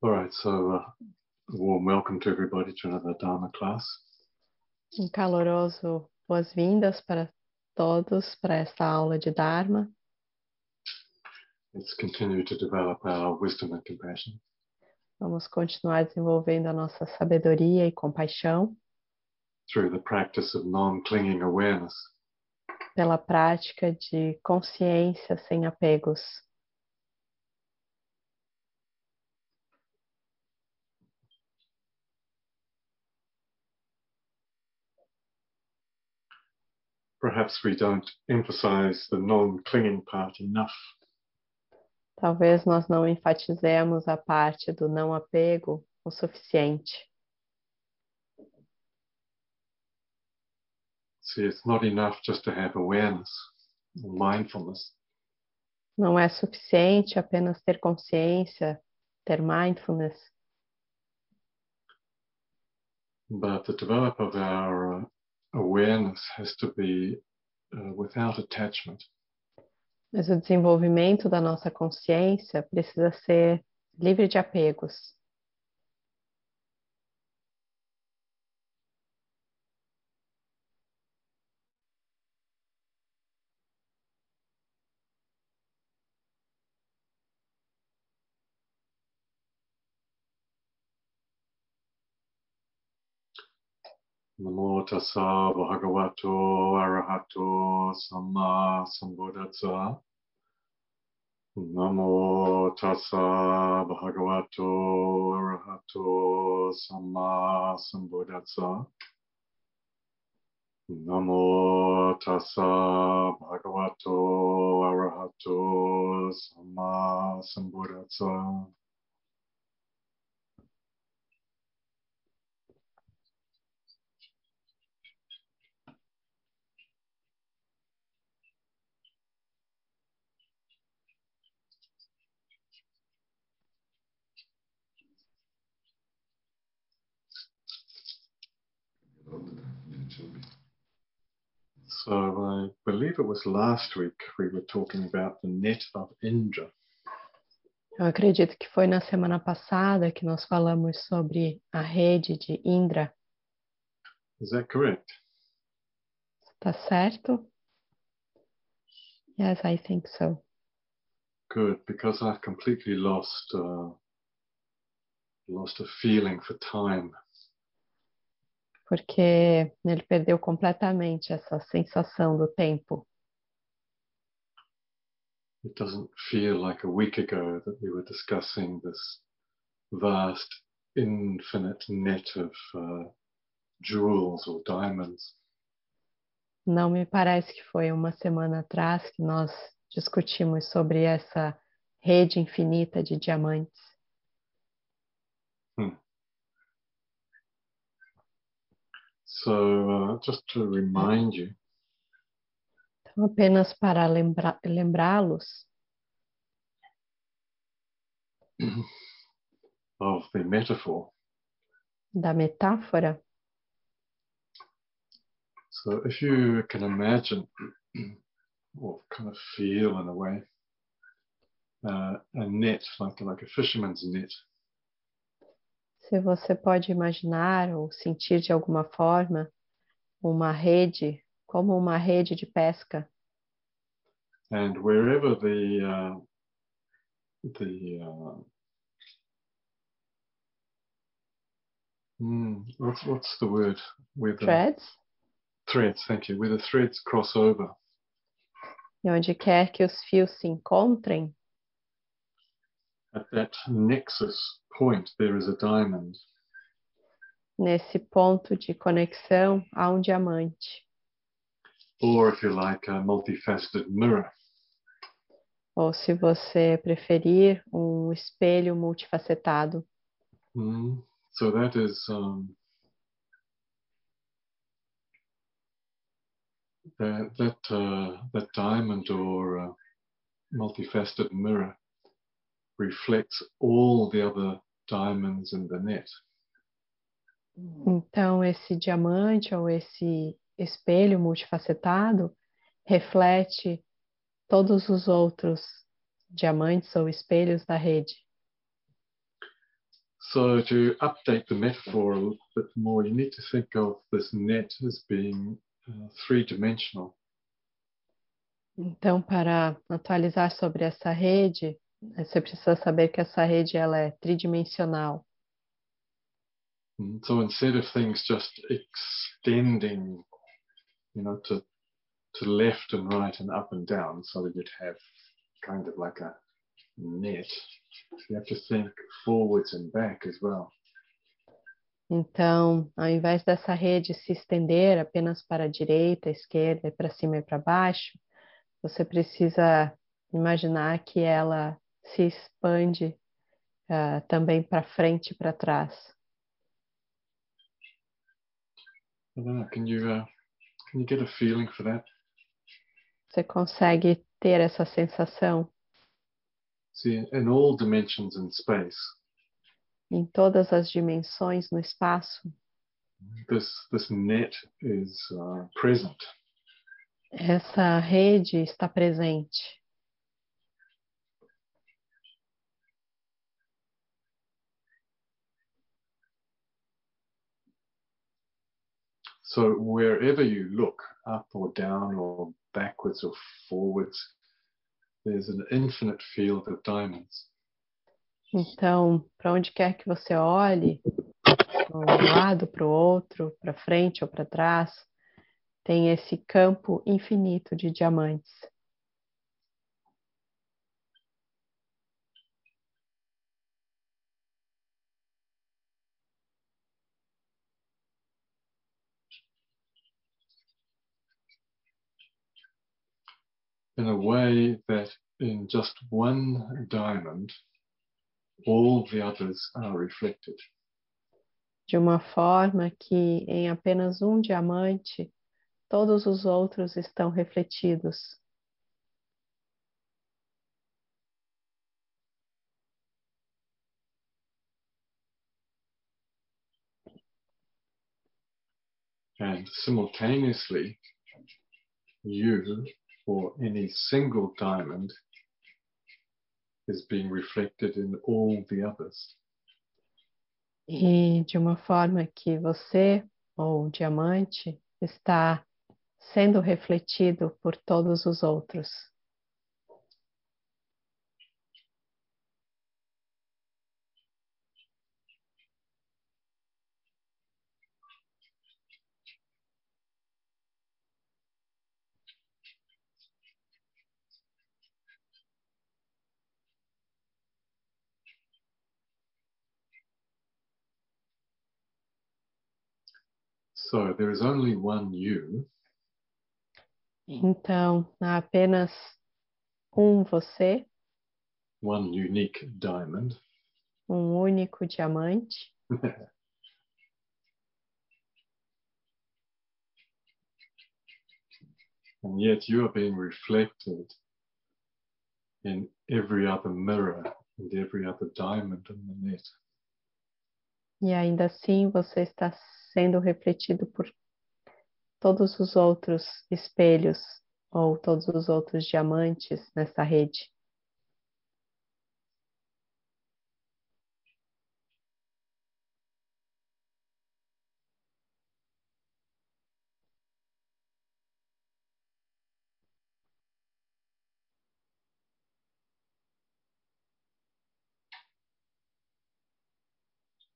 All right, so uh, a warm welcome to everybody to another Dharma class. Um caloroso boas-vindas para todos para esta aula de Dharma. Let's continue to develop our wisdom and compassion. Vamos continuar desenvolvendo a nossa sabedoria e compaixão through the practice of non-clinging awareness. pela prática de consciência sem apegos. Perhaps we don't emphasize the non-clinging part enough. Talvez nós não enfatizemos a parte do não apego o suficiente. See, it's not enough just to have awareness mindfulness. Não é suficiente apenas ter consciência, ter mindfulness, But the develop of our uh, awareness has to be uh, without attachment. mas o desenvolvimento da nossa consciência precisa ser livre de apegos. Namo tassa bhagavato arahato samma sambuddhassa. Namo tassa bhagavato arahato samma sambuddhassa. Namo tassa bhagavato arahato samma sambuddhassa. So I believe it was last week we were talking about the net of Indra. Eu acredito que foi na semana passada que nós falamos sobre a rede de Indra, Is that correct? tá certo? Yes, I think so. Good, because I've completely lost uh, lost a feeling for time. Porque ele perdeu completamente essa sensação do tempo. It doesn't feel like a week ago that we were discussing this vast, infinite net of uh, jewels or diamonds. Não me parece que foi uma semana atrás que nós discutimos sobre essa rede infinita de diamantes. So, uh, just to remind you, Então, apenas para lembra- lembrá-los. Of the metaphor. da metáfora, So, if you can imagine or kind of feel in a way uh, a net, like like a fisherman's net, se você pode imaginar ou sentir de alguma forma uma rede, como uma rede de pesca, and wherever the uh, the uh, hmm, what's what's the word? Where the threads, threads thank you. Where the threads cross over. E onde quer que os fios se encontrem, at that nexus point there is a diamond nesse ponto de conexão há um diamante, or if you like a multifaceted mirror ou se você preferir, um espelho multifacetado. Hmm. so that is um, that that uh, that diamond or uh, multifaceted mirror reflects all the other diamonds in the net. Então, esse diamante ou esse espelho multifacetado reflete todos os outros diamantes ou espelhos da rede. So to update the metaphor a little bit more, you need to think of this net as being uh, three-dimensional. Então, para atualizar sobre essa rede, você precisa saber que essa rede ela é tridimensional. So instead of things just extending, you know, to to left and right and up and down, so that you'd have kind of like a net, you have to think forwards and back as well. Então, ao invés dessa rede se estender apenas para a direita, a esquerda, para cima e para baixo, você precisa imaginar que ela se expande uh, também para frente e para trás. Know, can you uh, can you get a feeling for that? Você consegue ter essa sensação See, in all dimensions in space, em todas as dimensões no espaço. this this net is uh, present. Essa rede está presente. So wherever you look, up or down or backwards or forwards, there's an infinite field of diamonds. Então, para onde quer que você olhe, para um lado, para o outro, para frente ou para trás, tem esse campo infinito de diamantes. In a way that in just one diamond, all the others are reflected. De uma forma que em apenas um diamante, todos os outros estão refletidos. And simultaneously, you or any single diamond is being reflected in all the others. E de uma forma que você, ou diamante, está sendo refletido por todos os outros. So there is only one you, Então, há apenas um você, one unique diamond, um único diamante, and yet you are being reflected in every other mirror and every other diamond in the net. E ainda assim você está sendo refletido por todos os outros espelhos ou todos os outros diamantes nessa rede.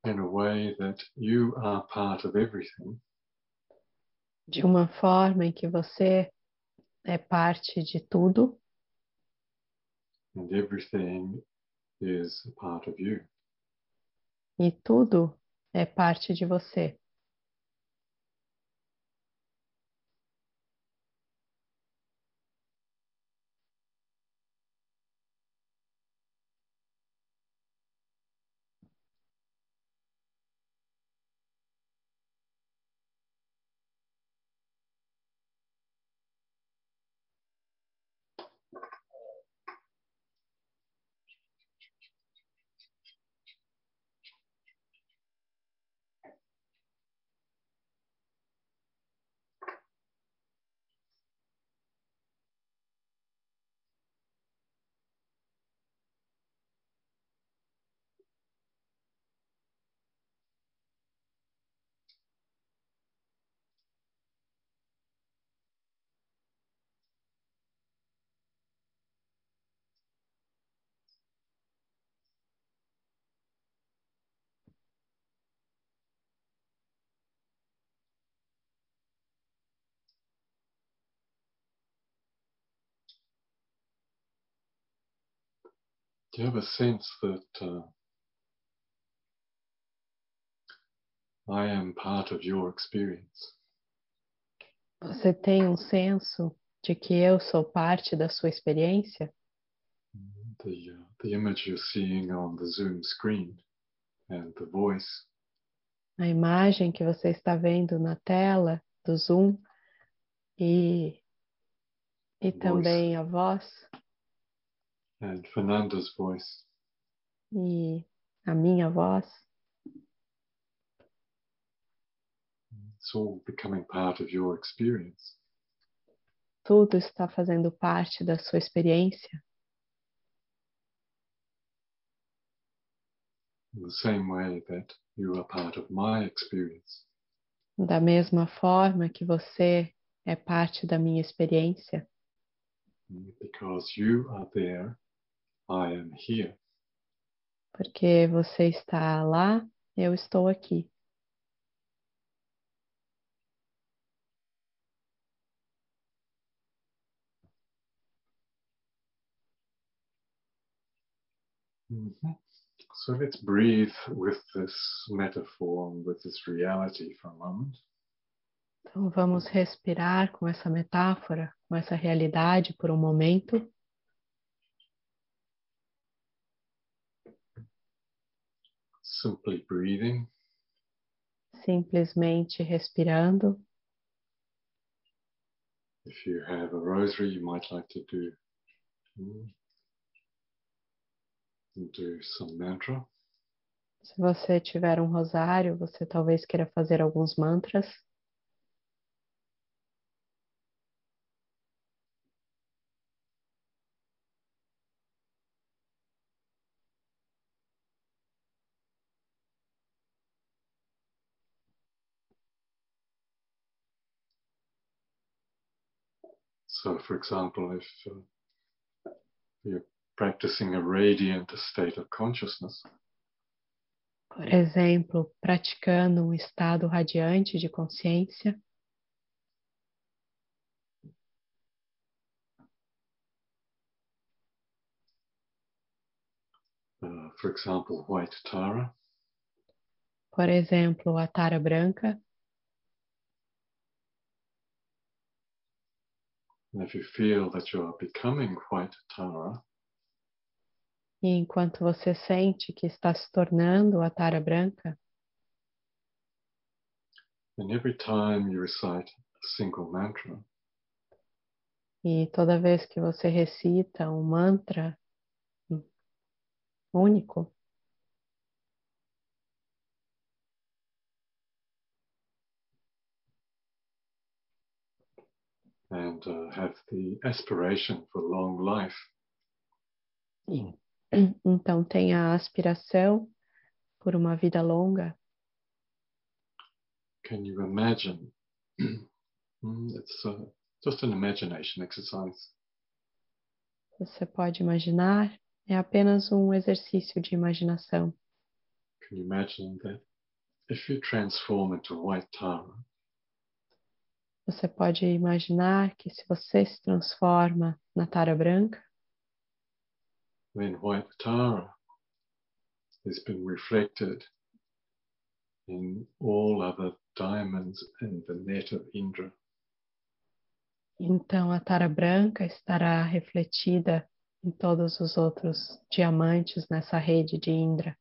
in a way that you are part of everything De uma forma em que você é parte de tudo and everything is part of you. e tudo é parte de você. Do you have a sense that uh, I am part of your experience? Você tem um senso de que eu sou parte da sua experiência? The, uh, the image you're seeing on the Zoom screen and the voice A imagem que você está vendo na tela do Zoom e, e também a voz and Fernanda's voice e a minha voz, it's all becoming part of your experience. tudo está fazendo parte da sua experiência. in the same way that you are part of my experience. Da mesma forma que você é parte da minha experiência, Because you are there, I am here. porque você está lá, eu estou aqui. Mhm. So let's breathe with this metaphor, with this reality for a moment. Então vamos respirar com essa metáfora, com essa realidade por um momento. Simply breathing, simplesmente respirando. If you have a rosary, you might like to do mm, do some mantra. Se você tiver um rosário, você talvez queira fazer alguns mantras. So, for example, if uh, you're practicing a radiant state of consciousness, Por exemplo, praticando um estado radiante de consciência, uh, for example, white Tara, por exemplo, a tara branca, and if you feel that you are becoming white Tara, e enquanto você sente que está se tornando a tara branca, then every time you recite a single mantra, e toda vez que você recita um mantra único, and uh, have the aspiration for long life, então tenha a aspiração por uma vida longa, can you imagine? Mm, it's uh, just an imagination exercise. você pode imaginar, é apenas um exercício de imaginação. Can you imagine that if you transform into white Tara, Você pode imaginar que se você se transforma na tara branca, then white Tara has been reflected in all other diamonds in the net of Indra. então a tara branca estará refletida em todos os outros diamantes nessa rede de Indra.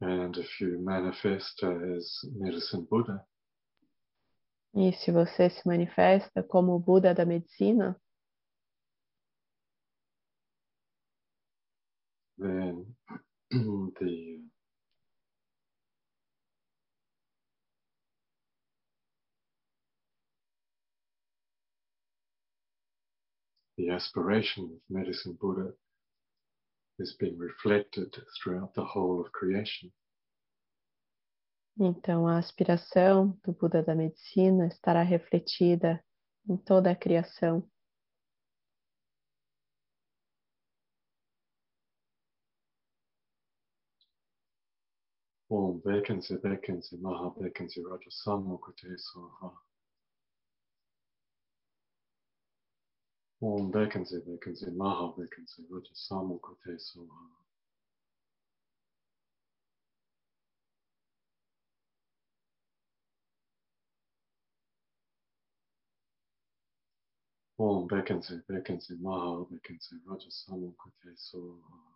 And if you manifest as Medicine Buddha, E se você se manifesta como o Buda da medicina, then the the aspiration of medicine Buddha is being reflected throughout the whole of creation. então a aspiração do Buda da medicina estará refletida em toda a criação. Om vacancy, vacancy, maha vacancy, raja samukate soha. Om vacancy, vacancy, maha vacancy, raja samukate soha. Om vacancy, vacancy, maha vacancy, raja samukate soha.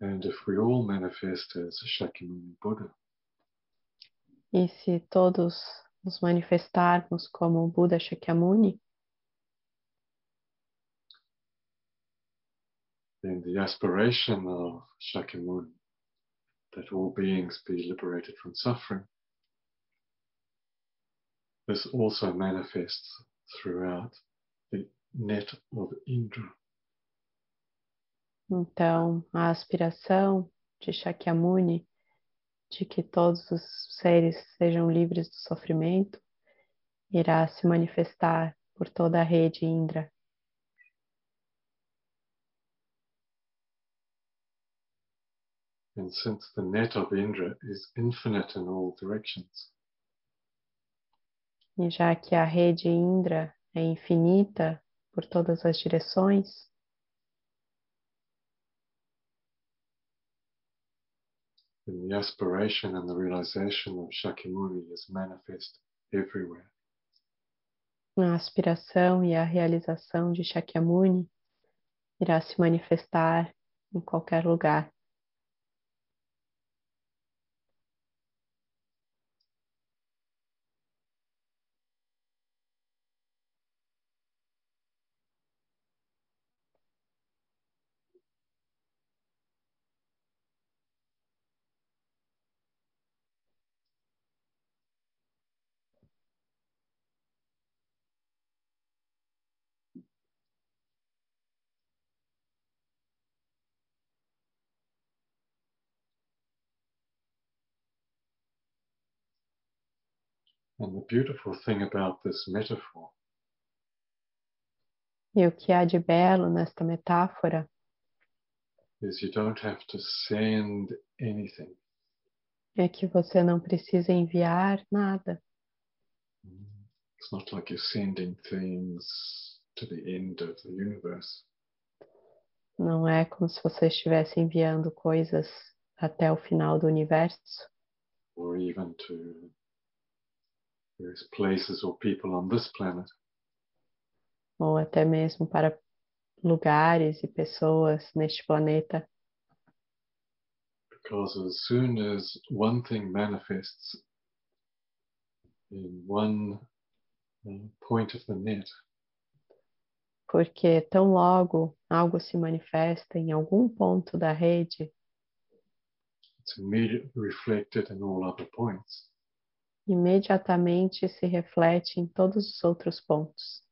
And if we all manifest as Shakyamuni Buddha, E se todos nos manifestarmos como o Buda Shakyamuni, then the aspiration of Shakyamuni that all beings be liberated from suffering this also manifests throughout the net of Indra. Então a aspiração de Shakyamuni de que todos os seres sejam livres do sofrimento irá se manifestar por toda a rede Indra. And since the net of Indra is infinite in all directions, E já que a rede Indra é infinita por todas as direções, then the aspiration and the realization of Shakyamuni is manifest everywhere. a aspiração e a realização de Shakyamuni irá se manifestar em qualquer lugar. And the beautiful thing about this metaphor E o que há de belo nesta metáfora is you don't have to send anything. é que você não precisa enviar nada. It's not like you're sending things to the end of the universe. Não é como se você estivesse enviando coisas até o final do universo, or even to various places or people on this planet. ou até mesmo para lugares e pessoas neste planeta. Because as soon as one thing manifests in one uh, point of the net, Porque tão logo algo se manifesta em algum ponto da rede, it's immediately reflected in all other points. Imediatamente se reflete em todos os outros pontos.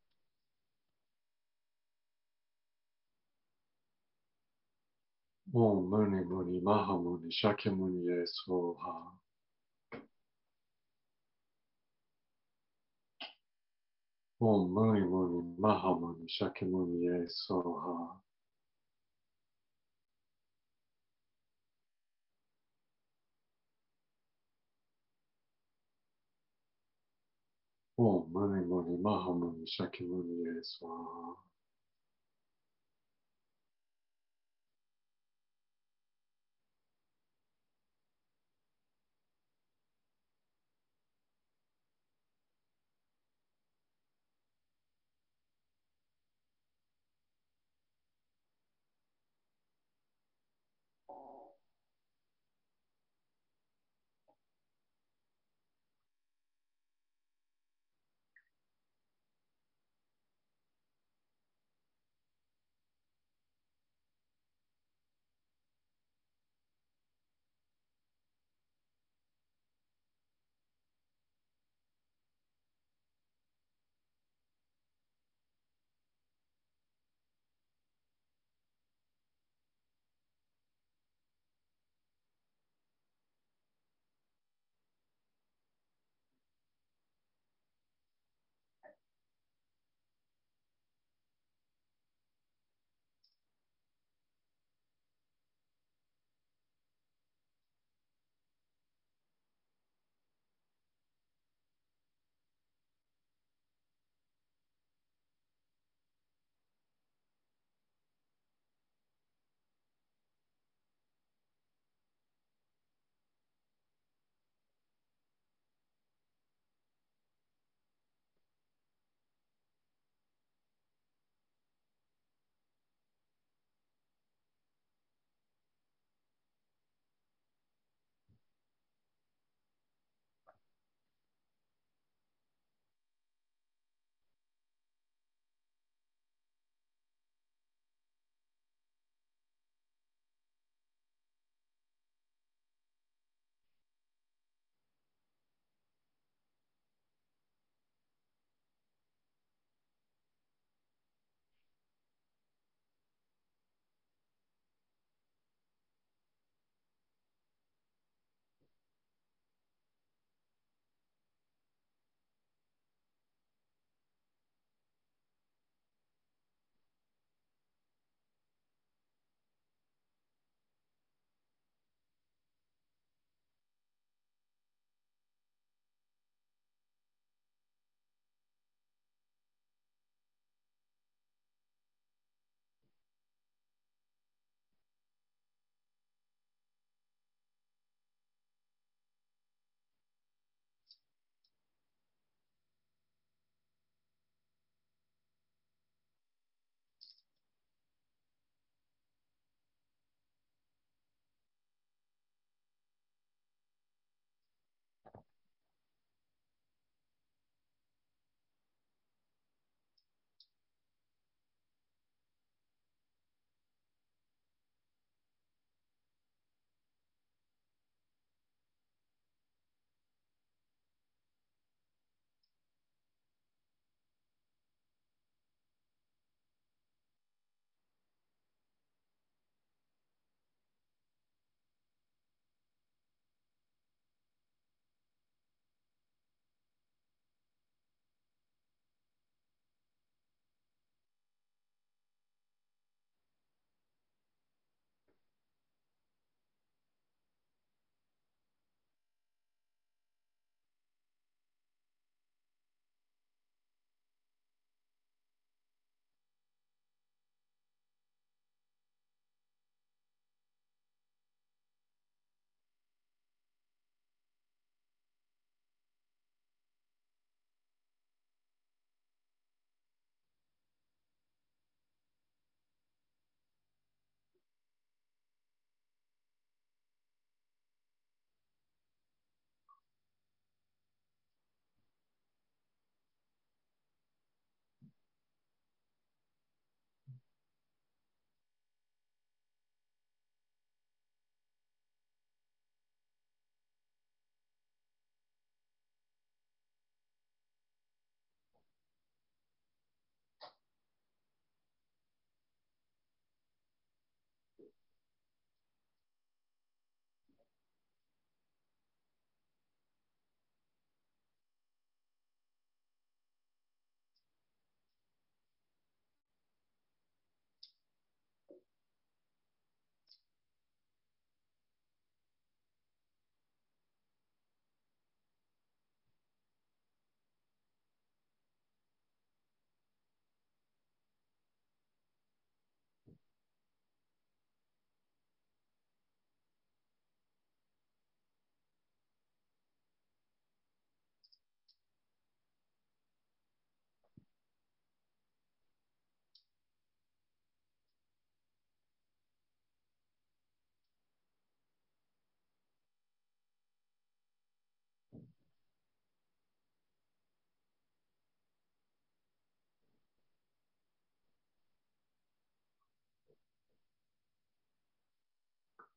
Om Muni Muni Mahamuni Shakyamuni Soha. Om Muni Muni Mahamuni Shakyamuni Soha. Om Muni Muni Mahamuni Shakyamuni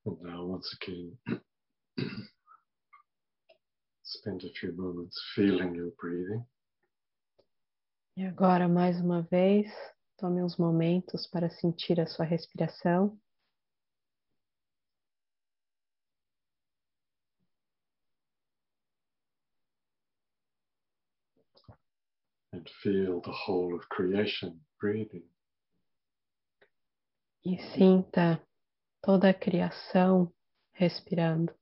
And now, once again, spend a few moments feeling your breathing. E agora, mais uma vez, tome uns momentos para sentir a sua respiração. and feel the whole of creation breathing. E sinta toda a criação respirando.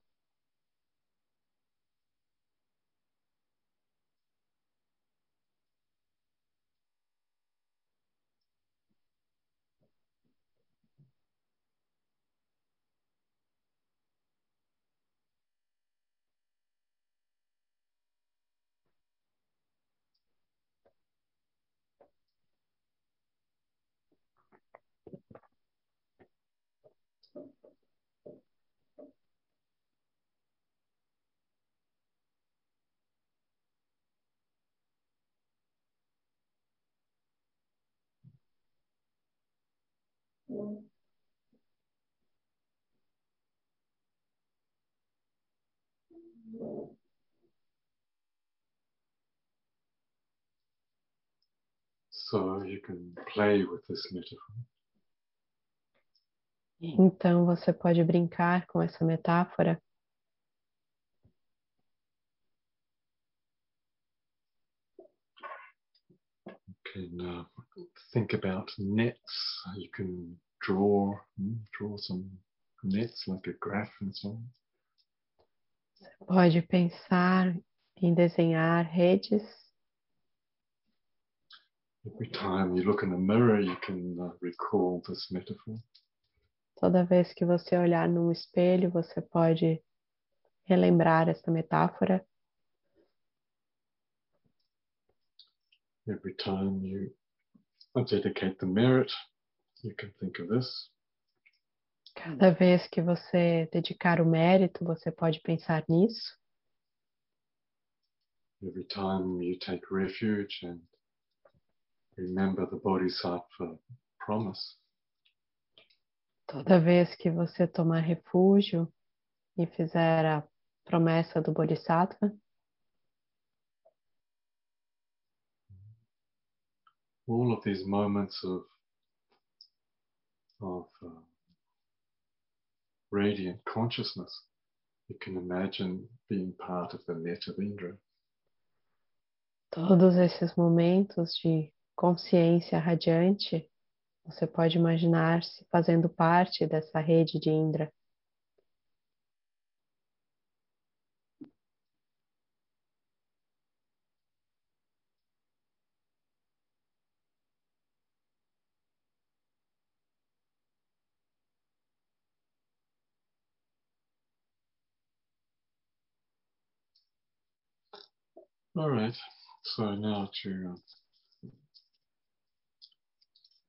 So you can play with this metaphor. Então você pode brincar com essa metáfora. You can uh, think about nets. You can draw, mm, draw some nets like a graph and so on. Pode pensar em desenhar redes. Every time you look in mirror, you can uh, recall this metaphor. Toda vez que você olhar num espelho, você pode relembrar essa metáfora. Every time you dedicate the merit, you can think of this. Cada vez que você dedicar o mérito, você pode pensar nisso. Every time you take refuge and remember the Bodhisattva promise. Toda vez que você tomar refúgio e fizer a promessa do Bodhisattva, all of these moments of of uh, radiant consciousness, you can imagine being part of the net Indra. todos esses momentos de consciência radiante, você pode imaginar-se fazendo parte dessa rede de Indra. All right, so now to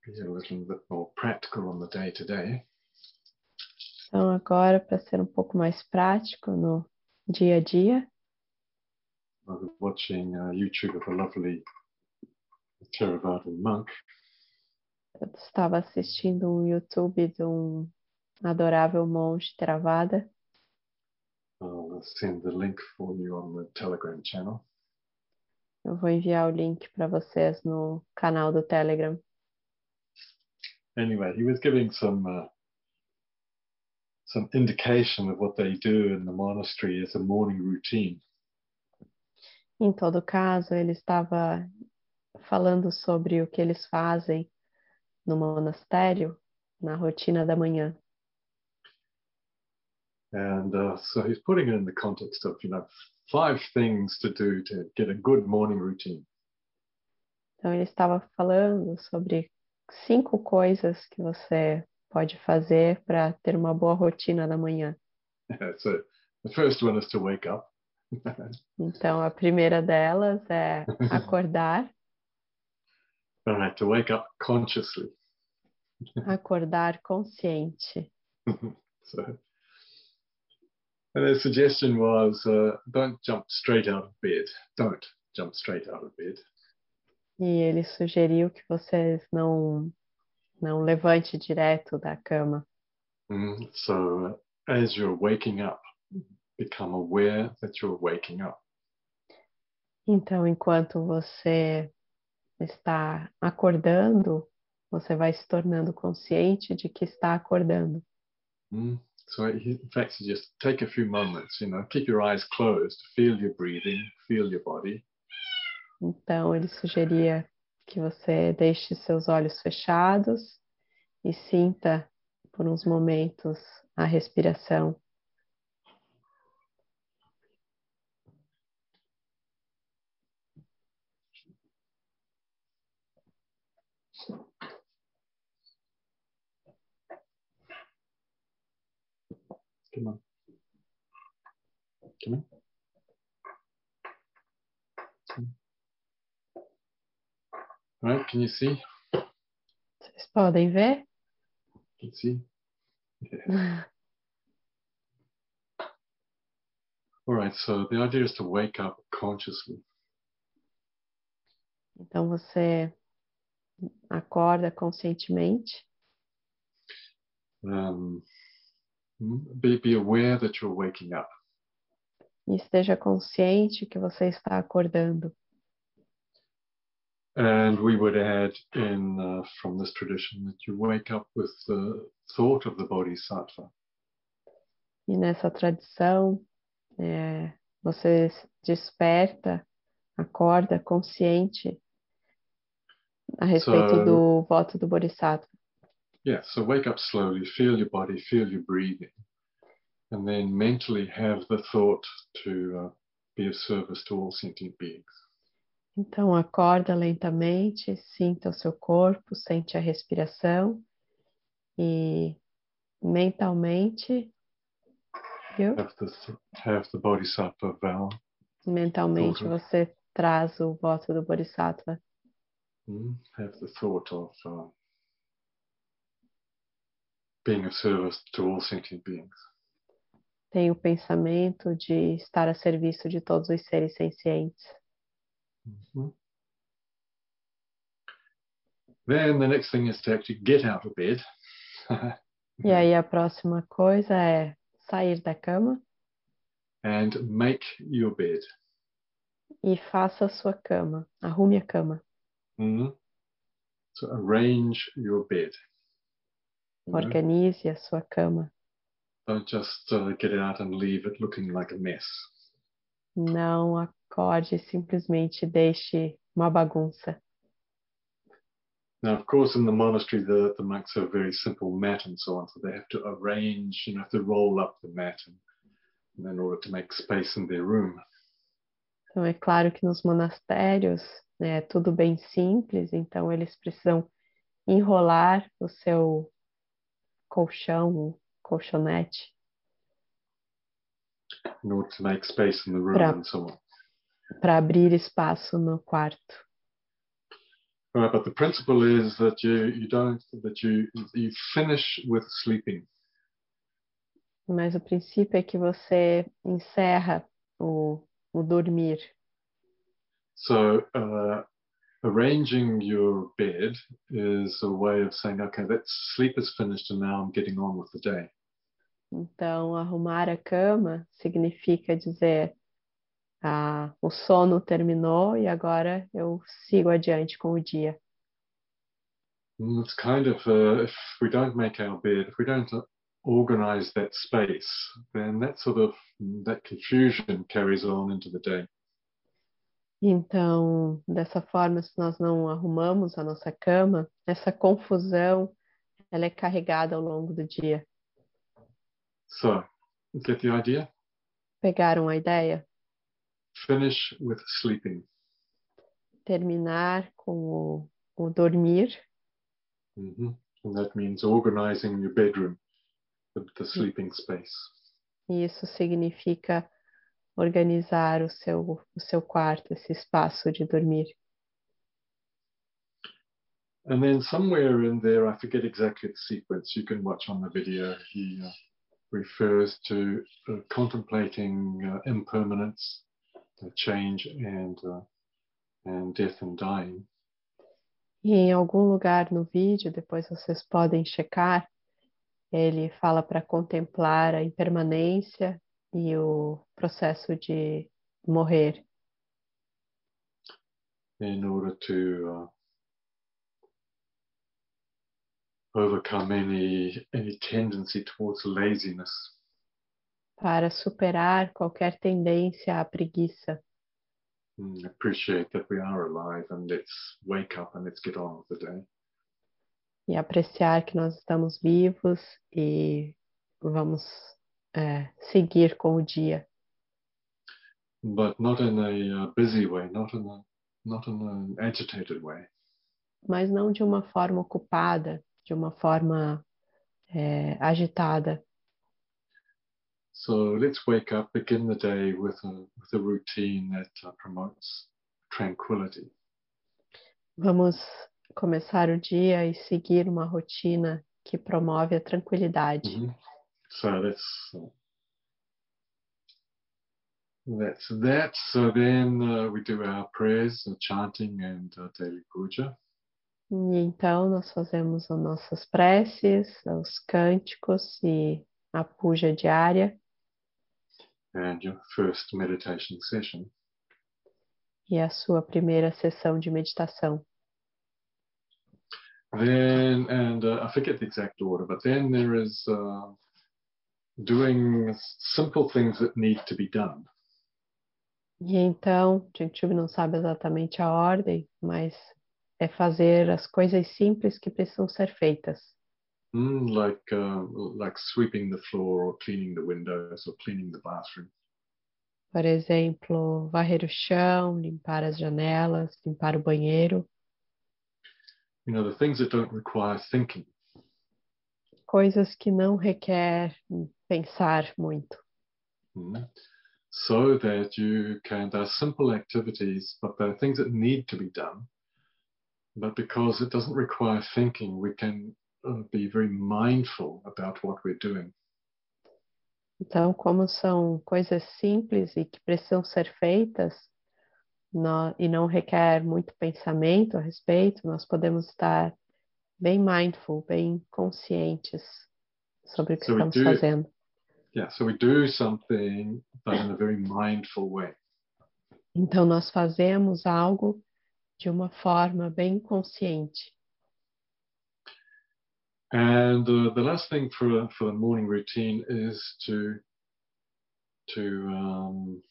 be a little bit more practical on the day to day. Então, agora, para ser um pouco mais prático no dia a dia, I was watching uh, YouTube of a lovely Theravadan monk eu estava assistindo um YouTube de um adorável monge Theravada. I'll send the link for you on the Telegram channel. Eu vou enviar o link para vocês no canal do Telegram. Anyway, he was giving some uh, some indication of what they do in the monastery as a morning routine. Em todo caso, ele estava falando sobre o que eles fazem no monastério, na rotina da manhã. And uh, so he's putting it in the context of, you know, five things to do to get a good morning routine. Então, ele estava falando sobre cinco coisas que você pode fazer para ter uma boa rotina da manhã. so the first one is to wake up. Então, a primeira delas é acordar, All right, to wake up consciously. acordar consciente. so, and the suggestion was uh, don't jump straight out of bed. Don't jump straight out of bed. E ele sugeriu que vocês não não levante direto da cama. Mm, so uh, as you're waking up, become aware that you're waking up. Então, enquanto você está acordando, você vai se tornando consciente de que está acordando. Mm. So, in fact, you just take a few moments, you know, keep your eyes closed, feel your breathing, feel your body. Então, ele sugeria que você deixe seus olhos fechados e sinta por uns momentos a respiração. On. All right, can you see? Vocês podem ver? Can you see? Yeah. All right, so the idea is to wake up consciously. Então você acorda conscientemente, Um, be, be aware that you're waking up. e esteja consciente que você está acordando. And we would add in uh, from this tradition that you wake up with the thought of the bodhisattva. E nessa tradição, é, você desperta, acorda consciente a respeito So- do voto do Bodhisattva. Yeah, so wake up slowly, feel your body, feel your breathing, and then mentally have the thought to uh, be of service to all sentient beings. Então, acorda lentamente, sinta o seu corpo, sente a respiração e mentalmente? Have the, have the bodhisattva vow. Mentalmente Uhum. você traz o voto do Bodhisattva. mm, Have the thought of uh, being of service to all sentient beings. Tem o pensamento de estar a serviço de todos os seres sencientes. Mhm. Then the next thing is to actually get out of bed. E aí a próxima coisa é sair da cama and make your bed. e faça a sua cama, arrume a cama, Mhm. So arrange your bed. Know, organize a sua cama. Don't just uh, get it out and leave it looking like a mess. Não acorde, simplesmente deixe uma bagunça. Now, of course, in the monastery, the, the monks have very simple mat and so on, so they have to arrange, you know, have to roll up the mat and, and in order to make space in their room. Então é claro que nos monastérios né, é tudo bem simples, então eles precisam enrolar o seu colchão, colchonete, in order to make space in the room Pra- and so on. para abrir espaço no quarto. Right, but the principle is that you, you don't that you you finish with sleeping. Mas o princípio é que você encerra o, o dormir. So uh, arranging your bed is a way of saying, okay, that sleep is finished and now I'm getting on with the day. Então, arrumar a cama significa dizer: ah, o sono terminou e agora eu sigo adiante com o dia. It's kind of uh, if we don't make our bed, if we don't organize that space, then that sort of that confusion carries on into the day. Então, dessa forma, se nós não arrumamos a nossa cama, essa confusão ela é carregada ao longo do dia. So, get the idea? Pegaram a ideia? Finish with sleeping. Terminar com o, o dormir hmm And that means organizing your bedroom, the, the sleeping space. Isso significa organizar o seu, o seu quarto, esse espaço de dormir. And then somewhere in there, I forget exactly the sequence, you can watch on the video, he uh, refers to uh, contemplating uh, impermanence, change, and, uh, and death and dying. E em algum lugar no vídeo, depois vocês podem checar, ele fala para contemplar a impermanência e o processo de morrer. In order to uh, overcome any any tendency towards laziness. Para superar qualquer tendência à preguiça. Mm, appreciate that we are alive and let's wake up and let's get on with the day. E apreciar que nós estamos vivos e vamos é, seguir com o dia. But not in a uh, busy way, not in a not in an agitated way. Mas não de uma forma ocupada, de uma forma é, agitada. So let's wake up, begin the day with a, with a routine that uh, promotes tranquility. Vamos começar o dia e seguir uma rotina que promove a tranquilidade. -hmm. So that's that's that. So then uh, we do our prayers, uh, chanting, and uh, daily puja. E então nós fazemos as nossas preces, os cânticos e a puja diária. And your first meditation session. E a sua primeira sessão de meditação. Then, and uh, I forget the exact order, but then there is uh, doing simple things that need to be done. E então, gente não sabe exatamente a ordem, mas é fazer as coisas simples que precisam ser feitas. Mm, like uh, like sweeping the floor or cleaning the windows or cleaning the bathroom. Por exemplo, varrer o chão, limpar as janelas, limpar o banheiro. You know, the things that don't require thinking. Coisas que não requer pensar muito. Mm. So that you can, they're simple activities, but they're things that need to be done. But because it doesn't require thinking, we can uh, be very mindful about what we're doing. Então, como são coisas simples e que precisam ser feitas no, e não requer muito pensamento a respeito, nós podemos estar bem mindful, bem conscientes sobre o que So we estamos do- fazendo. Yeah, so we do something, but in a very mindful way. Então, nós fazemos algo de uma forma bem consciente. And uh, the last thing for for the morning routine is to to um,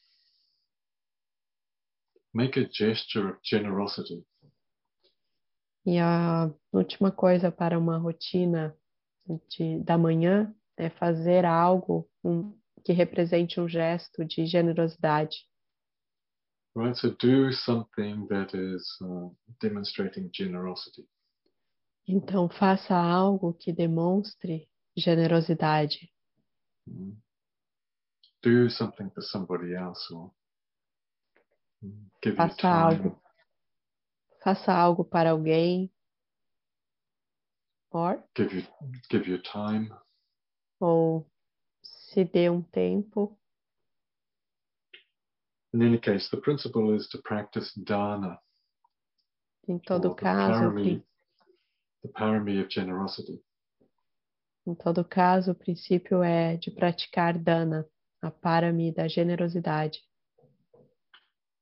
make a gesture of generosity. E a última coisa para uma rotina de, da manhã é fazer algo um, que represente um gesto de generosidade. Right, so do something that is uh, demonstrating generosity. Então, faça algo que demonstre generosidade. Mm. Do something for somebody else, or mm, give Faça algo. Faça algo para alguém. Or, Give you give your time. ou se dê um tempo. In any case, the principle is to practice dana, Em todo caso, o parami, the parami of generosity. em todo caso, o princípio é de praticar dana, a parami da generosidade.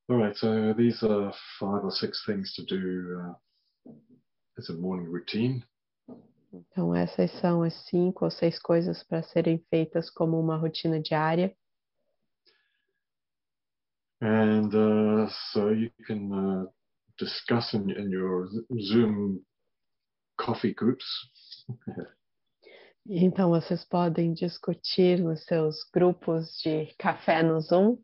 All right, so these are five or six things to do uh, as a morning routine. Então, essas são as cinco ou seis coisas para serem feitas como uma rotina diária. And uh, so you can uh, discuss in, in your Zoom coffee groups Então, vocês podem discutir nos seus grupos de café no Zoom,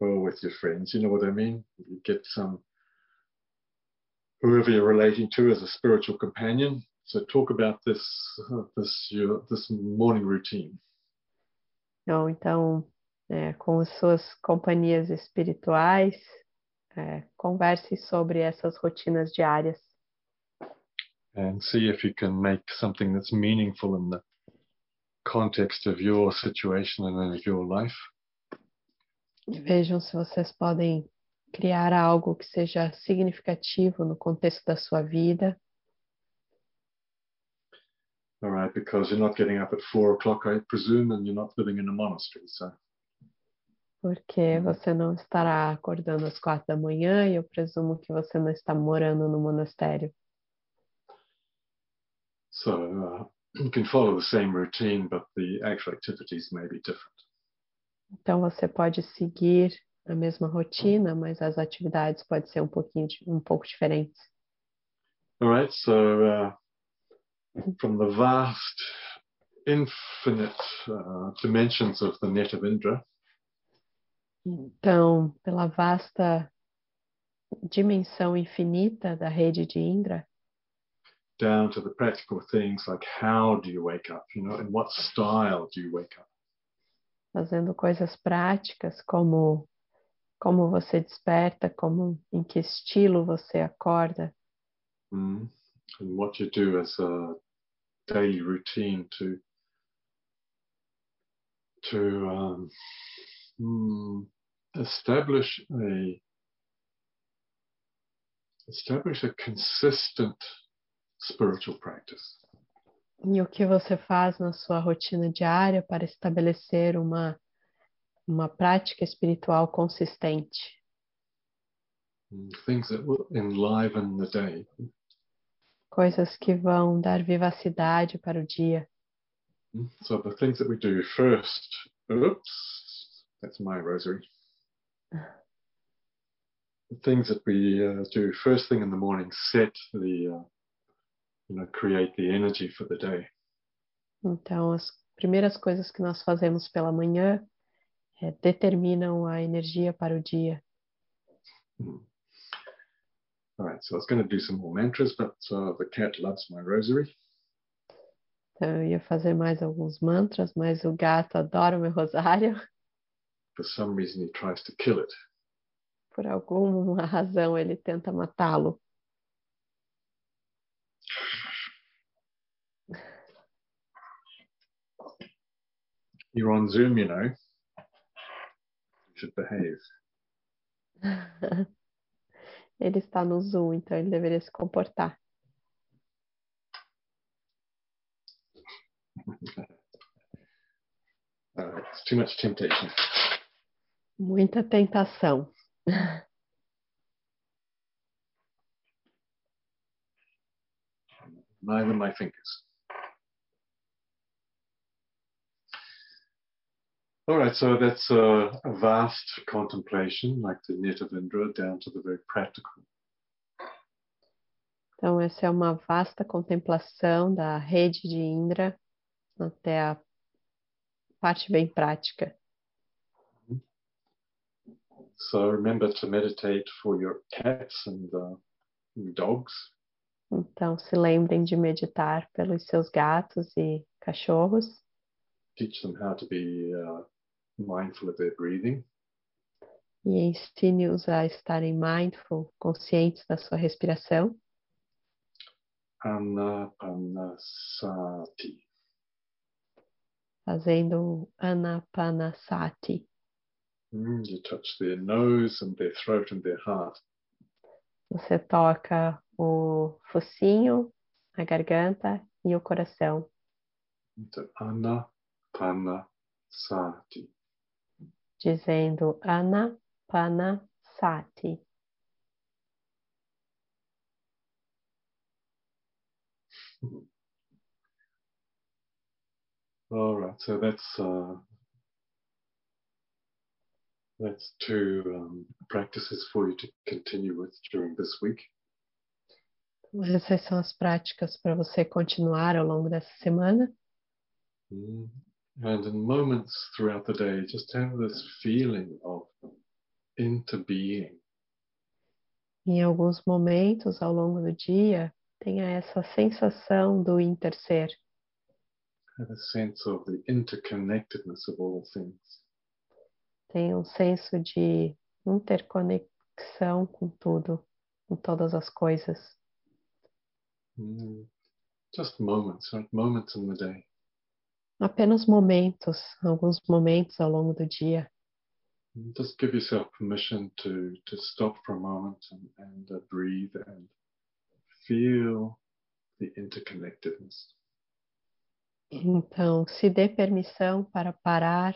or with your friends. You know what I mean? You get some, whoever you're relating to as a spiritual companion. So talk about this, this, your, this morning routine. ou então é, com as suas companhias espirituais, é, converse sobre essas rotinas diárias and see if you can make something that's meaningful in the context of your situation and of your life. E vejam se vocês podem criar algo que seja significativo no contexto da sua vida. All right, because you're not getting up at four o'clock, I presume, and you're not living in a monastery. So, Porque você não estará acordando às quatro da manhã e eu presumo que você não está morando no monastério. so uh, you can follow the same routine, but the actual activities may be different. Então você pode seguir a mesma rotina, mas as atividades podem ser um pouquinho um pouco diferentes. All right, so uh, from the vast, infinite uh, dimensions of the net of Indra, Então, pela vasta dimensão infinita da rede de Indra, down to the practical things like how do you wake up, you know, in what style do you wake up? Fazendo coisas práticas como como você desperta, como em que estilo você acorda, Mm. And what you do as a daily routine to to um, mm, establish a establish a consistent spiritual practice. E o que você faz na sua rotina diária para estabelecer uma uma prática espiritual consistente. Mm, Things that will enliven the day. Coisas que vão dar vivacidade para o dia. Mm. So the things that we do first. Oops, that's my rosary. The things that we uh, do first thing in the morning set the, uh, you know, create the energy for the day. Então, as primeiras coisas que nós fazemos pela manhã eh, determinam a energia para o dia. Mm. All right, so I was going to do some more mantras, but uh, the cat loves my rosary. Então, eu ia fazer mais alguns mantras, mas o gato adora o meu rosário. For some reason, he tries to kill it. Por alguma razão, ele tenta matá-lo. You're on Zoom, you know. You should behave. Ele está no Zoom, então ele deveria se comportar. Uh, it's too much temptation. Muita tentação. Neither my fingers. All right, so that's a, a vast contemplation, like the net of Indra, down to the very practical. Então, essa é uma vasta contemplação da rede de Indra até a parte bem prática. So remember to meditate for your cats and uh, dogs. Então, se lembrem de meditar pelos seus gatos e cachorros. Teach them how to be uh, mindful of their breathing. E ensine-os a estarem mindful, conscientes da sua respiração. Anapanasati. Fazendo Anapanasati. Mm, you touch their nose and their throat and their heart. Você toca o focinho, a garganta e o coração. Into Anapanasati. Dizendo Anapanasati. All right, so that's uh, that's two um, practices for you to continue with during this week. Essas são as práticas para você continuar ao longo dessa semana. Mm. And in moments throughout the day, just have this feeling of interbeing. Em alguns momentos ao longo do dia, tenha essa sensação do interser, Have a sense of the interconnectedness of all things. tenha um senso de interconexão com tudo, com todas as coisas. Mm. Just moments, right? Moments in the day. Apenas momentos, alguns momentos ao longo do dia. Just give yourself permission to, to stop for a moment and, and uh, breathe and feel the interconnectedness. Então, se dê permissão para parar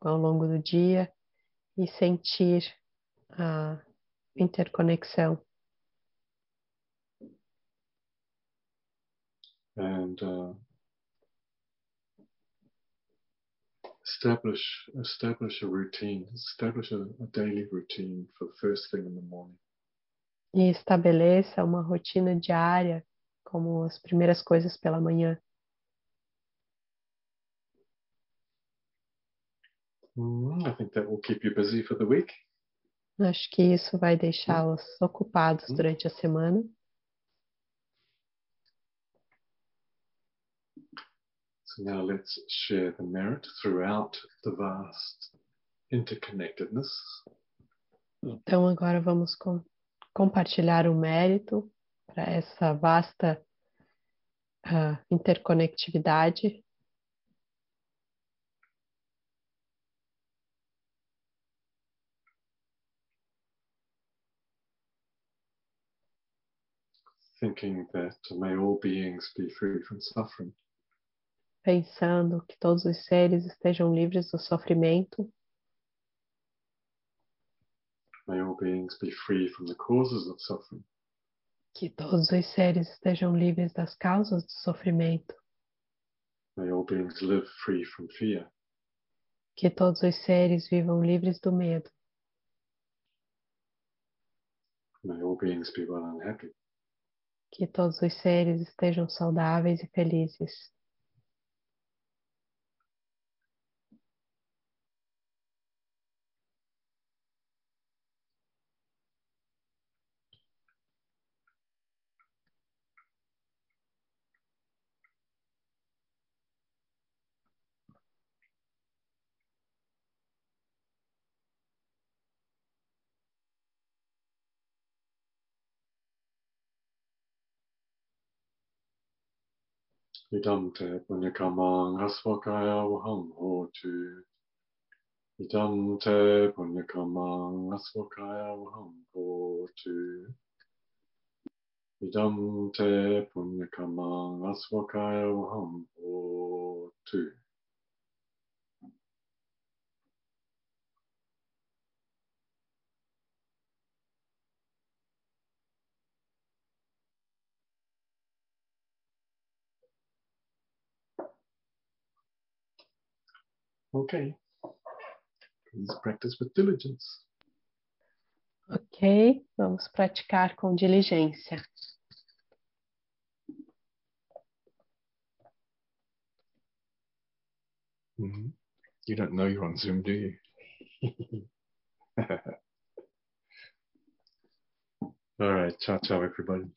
ao longo do dia e sentir a interconexão. And uh, establish establish a routine, establish a, a daily routine for the first thing in the morning. E estabeleça uma rotina diária, como as primeiras coisas pela manhã. Mm, I think that will keep you busy for the week. Acho que isso vai deixá-los ocupados Hum. durante a semana. So now let's share the merit throughout the vast interconnectedness. Então, agora vamos com- compartilhar o mérito para essa vasta ah, interconectividade. thinking that may all beings be free from suffering. Pensando que todos os seres estejam livres do sofrimento, May all beings be free from the causes of suffering. que todos os seres estejam livres das causas do sofrimento, May all beings live free from fear. que todos os seres vivam livres do medo, May all beings be well and happy. que todos os seres estejam saudáveis e felizes, Idam te punyakamang asvakaya waham hotu. Idam te punyakamang asvakaya waham hotu. Idam te punyakamang asvakaya waham hotu. Okay. Please practice with diligence. ok? Vamos praticar com diligência. Mhm. You don't know you're on Zoom, do you? All right. Ciao, ciao, everybody.